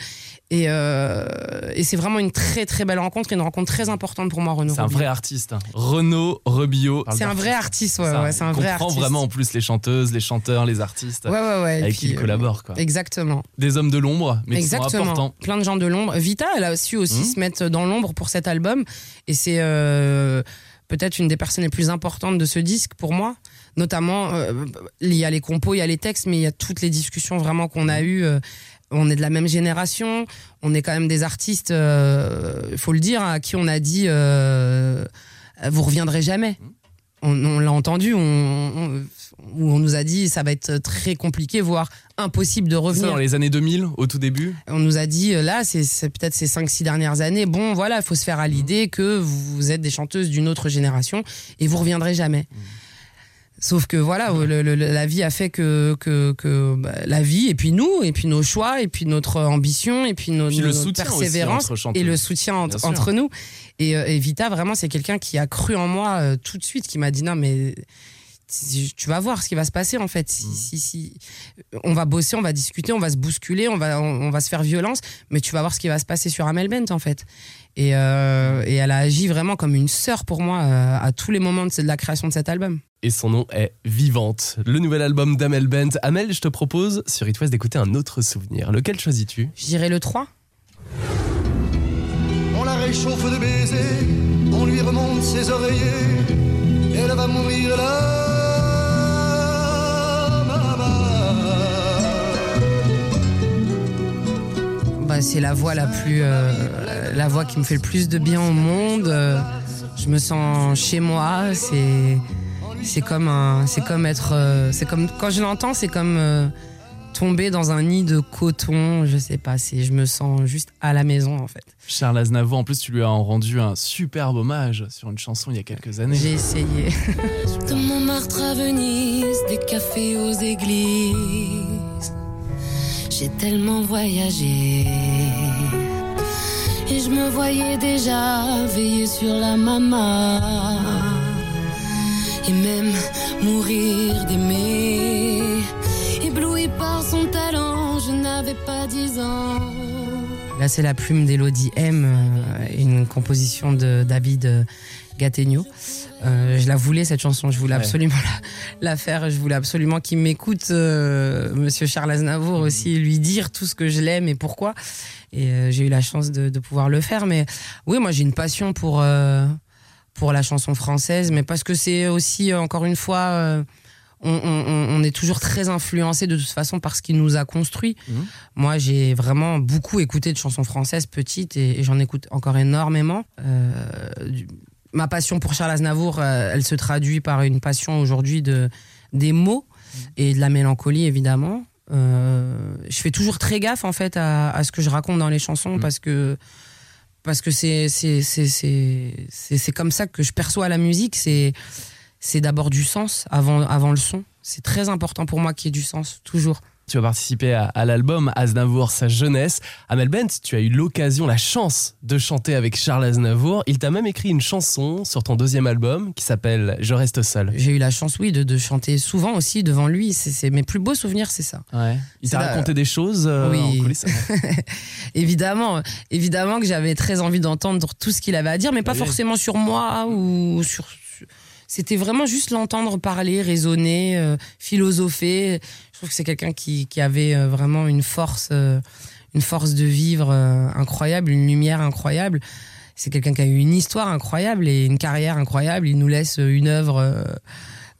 [SPEAKER 5] Et, euh, et c'est vraiment une très très belle rencontre, et une rencontre très importante pour moi, Renaud.
[SPEAKER 4] C'est un vrai artiste. hein. Renaud Robillot.
[SPEAKER 5] C'est un vrai artiste, ouais,
[SPEAKER 4] Ça,
[SPEAKER 5] ouais, c'est un vrai artiste.
[SPEAKER 4] vraiment en plus les chanteuses, les chanteurs, les artistes
[SPEAKER 5] Ouais, ouais, ouais. et
[SPEAKER 4] avec qui il
[SPEAKER 5] euh,
[SPEAKER 4] collabore. Quoi.
[SPEAKER 5] Exactement.
[SPEAKER 4] Des hommes de l'ombre, mais qui sont
[SPEAKER 5] Exactement.
[SPEAKER 4] importants.
[SPEAKER 5] Plein de gens de l'ombre. Vita, elle a su aussi
[SPEAKER 4] Mhm.
[SPEAKER 5] se mettre dans l'ombre pour cet album. Et c'est euh, peut-être une des personnes les plus importantes de ce disque pour moi. Notamment, euh, il y a les compos, il y a les textes, mais il y a toutes les discussions vraiment qu'on a eues. euh, on est de la même génération, on est quand même des artistes, il faut le dire, à qui on a dit euh, vous reviendrez jamais. On, on l'a entendu, on, on- où on nous a dit ça va être très compliqué, voire impossible de
[SPEAKER 4] ça,
[SPEAKER 5] revenir.
[SPEAKER 4] dans les années 2000, au tout début.
[SPEAKER 5] On nous a dit, euh, là, c'est peut-être ces 5-6 dernières années, bon, voilà, il faut se faire à l'idée que vous êtes des chanteuses d'une autre génération et vous reviendrez jamais. Sauf que voilà, le- le- la vie a fait que, que, que bah, la vie, et puis nous, et puis nos choix, et puis notre ambition, et puis, nos-
[SPEAKER 4] Puis le
[SPEAKER 5] notre persévérance, et le soutien entre, nous. Et, euh, et Vita, vraiment, c'est quelqu'un qui a cru en moi euh, tout de suite, qui m'a dit non, mais si- tu vas voir ce qui va se passer en fait.
[SPEAKER 4] Mm.
[SPEAKER 5] Si, si, si, on va bosser, on va discuter, on va se bousculer, on va, on, on va se faire violence, mais tu vas voir ce qui va se passer sur Amel Bent en fait. Et, euh, et elle a agi vraiment comme une sœur pour moi euh, à tous les moments de, de la création de cet album.
[SPEAKER 4] Et son nom est Vivante, le nouvel album d'Amel Bent. Amel, je te propose sur It West d'écouter un autre souvenir. Lequel choisis-tu?
[SPEAKER 5] Je dirais le 3.
[SPEAKER 9] On la réchauffe de baisers, on lui remonte ses oreillers, elle va mourir là.
[SPEAKER 5] Bah, c'est la voix la plus, euh, la voix qui me fait le plus de bien au monde. Euh, je me sens chez moi. C'est, c'est comme un, c'est comme être, euh, c'est comme quand je l'entends, c'est comme euh, tomber dans un nid de coton. Je sais pas. C'est, je me sens juste à la maison en fait.
[SPEAKER 4] Charles Aznavour, en plus, tu lui as rendu un superbe hommage sur une chanson il y a quelques années.
[SPEAKER 5] J'ai essayé.
[SPEAKER 3] De Montmartre à Venise, des cafés aux églises. J'ai tellement voyagé. Et je me voyais déjà veiller sur la maman. Et même mourir d'aimer. Ébloui par son talent, je n'avais pas dix ans.
[SPEAKER 5] Là, c'est la plume d'Elodie M, euh, une composition de David euh, Gattegno. Euh, je la voulais cette chanson, je voulais
[SPEAKER 4] Ouais.
[SPEAKER 5] absolument la, la faire, je voulais absolument qu'il m'écoute, euh, Monsieur Charles Aznavour aussi, lui dire tout ce que je l'aime et pourquoi. Et euh, j'ai eu la chance de, de pouvoir le faire. Mais oui, moi j'ai une passion pour euh, pour la chanson française, mais parce que c'est aussi euh, encore une fois. euh, on, on- on est toujours très influencé de toute façon par ce qui nous a construit.
[SPEAKER 4] Mhm.
[SPEAKER 5] Moi, j'ai vraiment beaucoup écouté de chansons françaises petites et, et j'en écoute encore énormément. Euh, du- ma passion pour Charles Aznavour, euh, elle se traduit par une passion aujourd'hui de des mots et de la mélancolie évidemment. Je fais toujours très gaffe en fait à, à ce que je raconte dans les chansons parce que parce que c'est comme ça que je perçois la musique. C'est c'est d'abord du sens avant avant le son. C'est très important pour moi qu'il y ait du sens toujours.
[SPEAKER 4] Tu as participé à, à l'album Aznavour, sa jeunesse. Amel Bent, tu as eu l'occasion, la chance de chanter avec Charles Aznavour. Il t'a même écrit une chanson sur ton deuxième album qui s'appelle Je reste seul.
[SPEAKER 5] J'ai eu la chance, oui, de, de chanter souvent aussi devant lui. C'est mes plus beaux souvenirs, c'est ça.
[SPEAKER 4] Ouais. Il t'a raconté des choses euh,
[SPEAKER 5] Oui.
[SPEAKER 4] en coulisses
[SPEAKER 5] évidemment, évidemment que j'avais très envie d'entendre tout ce qu'il avait à dire, mais pas
[SPEAKER 4] Oui.
[SPEAKER 5] forcément sur moi ou sur. C'était vraiment juste l'entendre parler, raisonner, euh, philosopher. Je trouve que c'est quelqu'un qui, qui avait euh, vraiment une force, euh, une force de vivre euh, incroyable, une lumière incroyable. C'est quelqu'un qui a eu une histoire incroyable et une carrière incroyable. Il nous laisse une œuvre,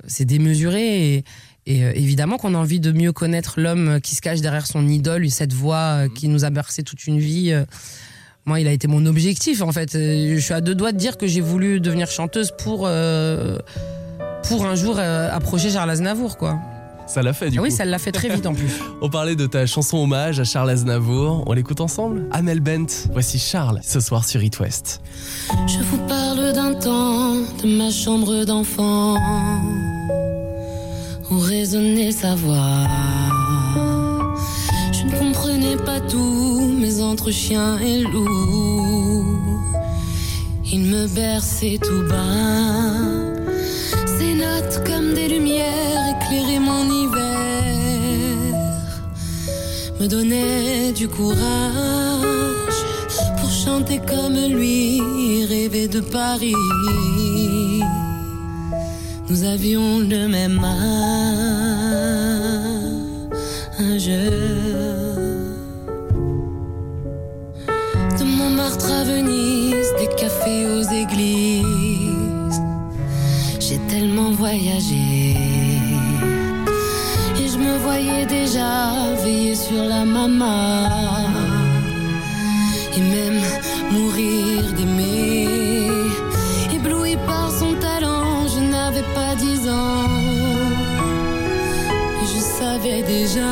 [SPEAKER 5] c'est démesuré. Et, et, évidemment qu'on a envie de mieux connaître l'homme qui se cache derrière son idole, cette voix euh, qui nous a bercé toute une vie. Moi, il a été mon objectif, en fait. Euh, Je suis à deux doigts de dire que j'ai voulu devenir chanteuse pour, euh, pour un jour euh, approcher Charles Aznavour, quoi.
[SPEAKER 4] Ça l'a fait du
[SPEAKER 5] Ah oui,
[SPEAKER 4] coup.
[SPEAKER 5] ça l'a fait très vite en plus.
[SPEAKER 4] On parlait de ta chanson hommage à Charles Aznavour. On l'écoute ensemble Amel Bent, voici Charles ce soir sur It West.
[SPEAKER 3] Je vous parle d'un temps de ma chambre d'enfant où résonnait sa voix. Comprenais pas tout, mais entre chien et loup, il me berçait tout bas. Ses notes comme des lumières éclairaient mon hiver, me donnaient du courage pour chanter comme lui, rêver de Paris. Nous avions le même âge. Des cafés aux églises, j'ai tellement voyagé. Et je me voyais déjà veiller sur la maman et même mourir d'aimer. Ébloui par son talent, je n'avais pas dix ans. Et je savais déjà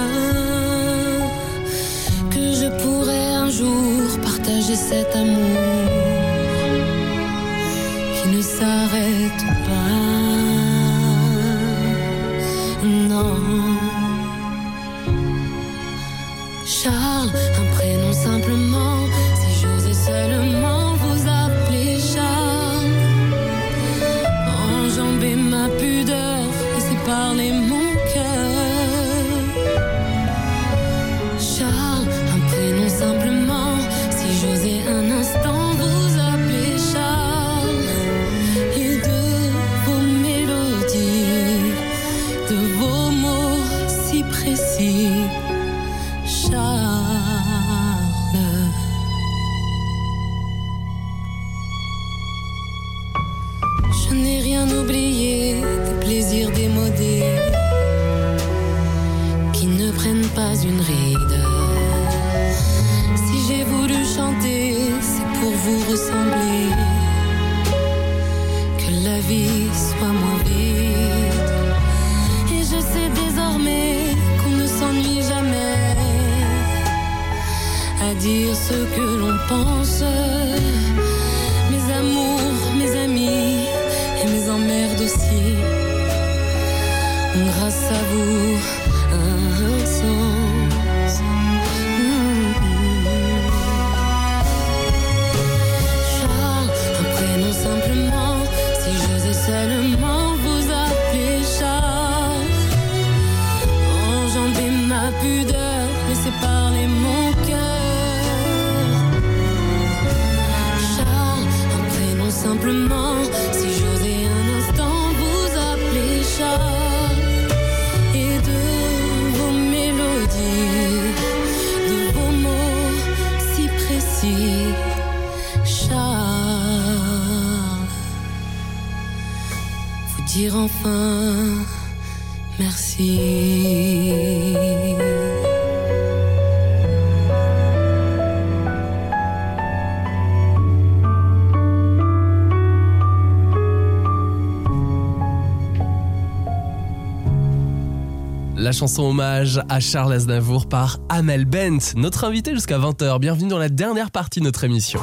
[SPEAKER 3] que je pourrais un jour partager cet amour dire ce que l'on pense. Mes amours, mes amis et mes emmerdes aussi grâce à vous un sens. Charles, un prénom simplement, si j'osais seulement dire enfin merci.
[SPEAKER 4] La chanson hommage à Charles Aznavour par Amel Bent, notre invité jusqu'à 20h. Bienvenue dans la dernière partie de notre émission.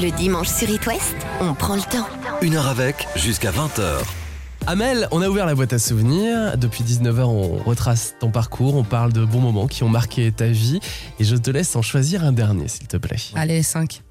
[SPEAKER 1] Le dimanche sur It West, on prend le temps.
[SPEAKER 2] Une heure avec, jusqu'à 20h.
[SPEAKER 4] Amel, on a ouvert la boîte à souvenirs. Depuis 19h, on retrace ton parcours, on parle de bons moments qui ont marqué ta vie. Et je te laisse en choisir un dernier, s'il te plaît.
[SPEAKER 5] Allez, 5.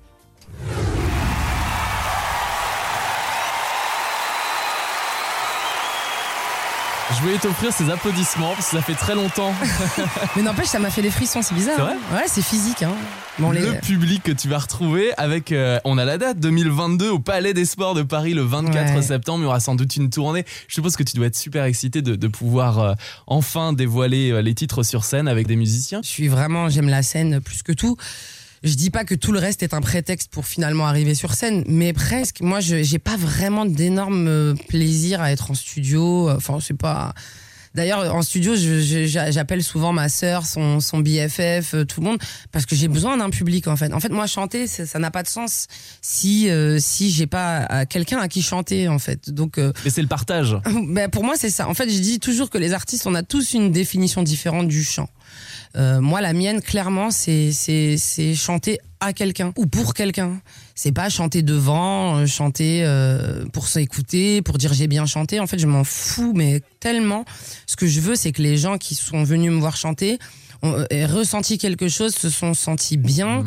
[SPEAKER 4] Voulais t'offrir ces applaudissements parce que ça fait très longtemps.
[SPEAKER 5] Mais n'empêche, ça m'a fait des frissons, c'est bizarre.
[SPEAKER 4] C'est
[SPEAKER 5] hein. Ouais, c'est physique. Hein. Bon, les-
[SPEAKER 4] Le public que tu vas retrouver avec, euh, on a la date 2022 au Palais des Sports de Paris le 24
[SPEAKER 5] Ouais.
[SPEAKER 4] septembre. Il y aura sans doute une tournée. Je suppose que tu dois être super excité de, de pouvoir euh, enfin dévoiler euh, les titres sur scène avec des musiciens.
[SPEAKER 5] Je suis vraiment, j'aime la scène plus que tout. Je dis pas que tout le reste est un prétexte pour finalement arriver sur scène, mais presque. Moi, je j'ai pas vraiment d'énorme euh, plaisir à être en studio. Enfin, c'est pas. D'ailleurs, en studio, j'appelle souvent ma sœur, son, son BFF, euh, tout le monde, parce que j'ai besoin d'un public en fait. En fait, moi, chanter, ça n'a pas de sens si euh, si j'ai pas quelqu'un à qui chanter en fait. Donc euh,
[SPEAKER 4] Et c'est le partage.
[SPEAKER 5] ben, pour moi, c'est ça. En fait, je dis toujours que les artistes, on a tous une définition différente du chant. Euh, moi, la mienne, clairement, c'est c'est chanter à quelqu'un ou pour quelqu'un. C'est pas chanter devant, euh, chanter euh, pour s'écouter, pour dire j'ai bien chanté. En fait, je m'en fous, mais tellement. Ce que je veux, c'est que les gens qui sont venus me voir chanter ont aient ressenti quelque chose, se sont sentis bien,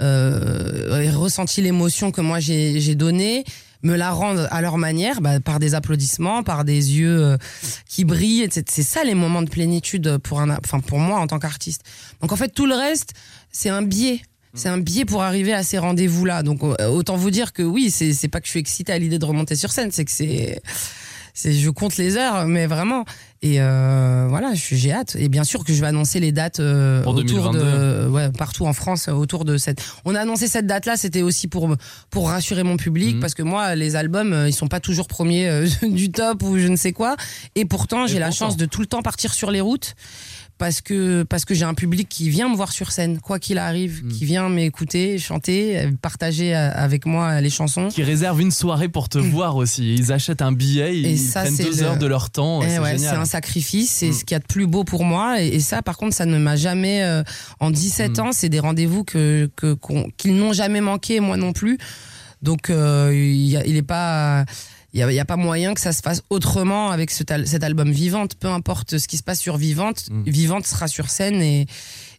[SPEAKER 5] euh, aient ressenti l'émotion que moi j'ai donnée me la rendent à leur manière, bah, par des applaudissements, par des yeux euh, qui brillent. etc. C'est ça les moments de plénitude pour un, enfin pour moi en tant qu'artiste. Donc en fait tout le reste, c'est un biais. C'est un biais pour arriver à ces rendez-vous-là. Donc autant vous dire que oui, c'est pas que je suis excitée à l'idée de remonter sur scène, c'est que c'est je compte les heures, mais vraiment. Et euh, voilà, j'ai hâte. Et bien sûr que je vais annoncer les dates euh,
[SPEAKER 4] Pour
[SPEAKER 5] autour
[SPEAKER 4] 2022.
[SPEAKER 5] de ouais, partout en France euh, autour de cette. On a annoncé cette date-là, c'était aussi pour pour rassurer mon public
[SPEAKER 4] Mhm.
[SPEAKER 5] parce que moi, les albums, ils sont pas toujours premiers euh, du top ou je ne sais quoi. Et pourtant, j'ai la chance de tout le temps partir sur les routes parce que parce que j'ai un public qui vient me voir sur scène, quoi qu'il arrive,
[SPEAKER 4] Mhm.
[SPEAKER 5] qui vient m'écouter, chanter, euh, partager euh, avec moi les chansons.
[SPEAKER 4] Qui réservent une soirée pour te voir aussi. Ils achètent un billet, ils
[SPEAKER 5] Et ça,
[SPEAKER 4] prennent deux
[SPEAKER 5] le-
[SPEAKER 4] heures de leur temps.
[SPEAKER 5] Eh
[SPEAKER 4] c'est
[SPEAKER 5] ouais, un sacrifice, c'est
[SPEAKER 4] Mm.
[SPEAKER 5] ce qu'il y a de plus beau pour moi. Et, et ça, par contre, ça ne m'a jamais, euh, en 17
[SPEAKER 4] Mm.
[SPEAKER 5] ans, c'est des rendez-vous que qu'ils n'ont jamais manqué, moi non plus. Donc, euh, il y a- il est pas, il y a, pas moyen que ça se fasse autrement avec cet, al- cet album Vivante. Peu importe ce qui se passe sur Vivante,
[SPEAKER 4] Mm.
[SPEAKER 5] Vivante sera sur scène et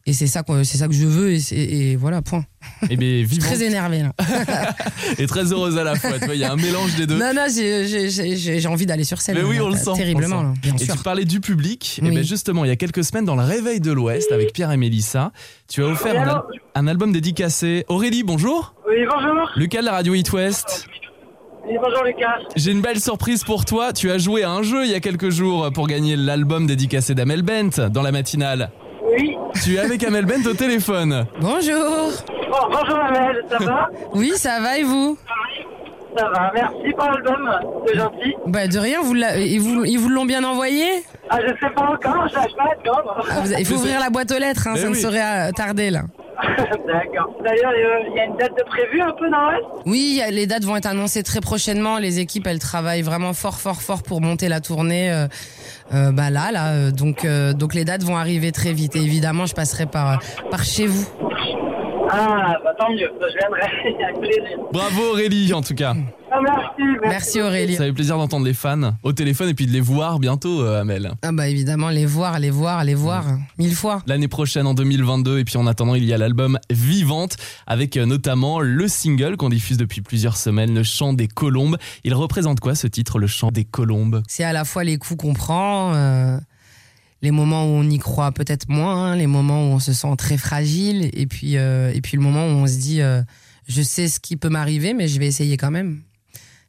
[SPEAKER 5] et c'est ça c'est ça que je veux et, et voilà point.
[SPEAKER 4] Et bien,
[SPEAKER 5] Je suis
[SPEAKER 4] vivante
[SPEAKER 5] très énervée là.
[SPEAKER 4] et très heureuse à la fois. Il y a un mélange des deux.
[SPEAKER 5] Non non, j'ai- envie d'aller sur scène.
[SPEAKER 4] Mais oui,
[SPEAKER 5] là,
[SPEAKER 4] on le sent,
[SPEAKER 5] terriblement.
[SPEAKER 4] on le
[SPEAKER 5] là, bien
[SPEAKER 4] Et
[SPEAKER 5] sûr.
[SPEAKER 4] tu parlais du public. Et
[SPEAKER 5] Oui.
[SPEAKER 4] ben justement, il y a quelques semaines, dans le Réveil de l'Ouest, avec Pierre et Mélissa, tu as offert un, al- un album dédicacé. Aurélie, bonjour.
[SPEAKER 11] Oui, bonjour.
[SPEAKER 4] Lucas de la radio It West?
[SPEAKER 11] Oui, bonjour Lucas.
[SPEAKER 4] J'ai une belle surprise pour toi. Tu as joué à un jeu il y a quelques jours pour gagner l'album dédicacé d'Amel Bent dans la matinale.
[SPEAKER 11] Oui.
[SPEAKER 4] Tu es avec Amel Bent au téléphone.
[SPEAKER 5] Bonjour.
[SPEAKER 11] Bon, bonjour Amel, ça va
[SPEAKER 5] Oui, ça va et vous
[SPEAKER 11] Ça va, merci pour l'album, c'est gentil.
[SPEAKER 5] Bah de rien, vous l'a- ils vous ils vous l'ont bien envoyé
[SPEAKER 11] Ah, je sais pas encore, je lâche pas encore.
[SPEAKER 5] Ah, vous- Il faut ouvrir la boîte aux lettres, hein,
[SPEAKER 4] Mais
[SPEAKER 5] ça ne
[SPEAKER 4] oui.
[SPEAKER 5] saurait euh, tarder là.
[SPEAKER 11] D'accord. D'ailleurs, euh, il y a une date de prévue un peu dans l'Ouest?
[SPEAKER 5] Oui, les dates vont être annoncées très prochainement. Les équipes, elles travaillent vraiment fort, fort, fort pour monter la tournée. euh, euh, bah là, là, euh, donc euh, donc les dates vont arriver très vite. Et évidemment, je passerai par par chez vous.
[SPEAKER 11] Ah, bah tant mieux, je viendrai avec plaisir.
[SPEAKER 4] Bravo Aurélie en tout cas.
[SPEAKER 11] Ah, merci, merci.
[SPEAKER 5] Merci Aurélie.
[SPEAKER 4] Ça fait plaisir d'entendre les fans au téléphone et puis de les voir bientôt, euh, Amel.
[SPEAKER 5] Ah bah évidemment, les voir, les voir, les voir, mille fois.
[SPEAKER 4] L'année prochaine en 2022 et puis en attendant il y a l'album Vivante avec euh, notamment le single qu'on diffuse depuis plusieurs semaines, Le Chant des Colombes. Il représente quoi ce titre, Le Chant des Colombes?
[SPEAKER 5] C'est à la fois les coups qu'on prend, euh, les moments où on y croit peut-être moins, hein, les moments où on se sent très fragile, et puis, euh, et puis le moment où on se dit euh, je sais ce qui peut m'arriver, mais je vais essayer quand même.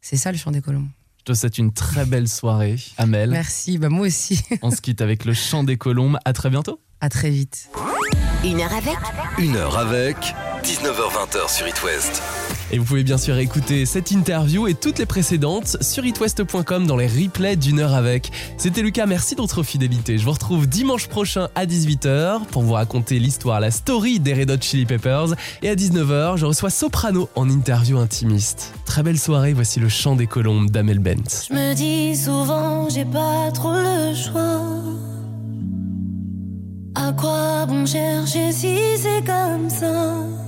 [SPEAKER 5] C'est ça le chant des colombes.
[SPEAKER 4] Je te souhaite une très belle soirée, Amel.
[SPEAKER 5] Merci, bah moi aussi.
[SPEAKER 4] On se quitte avec Le Chant des Colombes. À très bientôt.
[SPEAKER 5] à très vite.
[SPEAKER 1] Une heure avec
[SPEAKER 2] Une heure avec 19h20 sur It West.
[SPEAKER 4] Et vous pouvez bien sûr écouter cette interview et toutes les précédentes sur itwest.com dans les replays d'une heure avec. C'était Lucas, merci de votre fidélité. Je vous retrouve dimanche prochain à 18h pour vous raconter l'histoire, la story des Red Hot Chili Peppers. Et à 19h, je reçois Soprano en interview intimiste. Très belle soirée, voici le chant des colombes d'Amel Bent.
[SPEAKER 3] Je me dis souvent, j'ai pas trop le choix. À quoi bon chercher si c'est comme ça?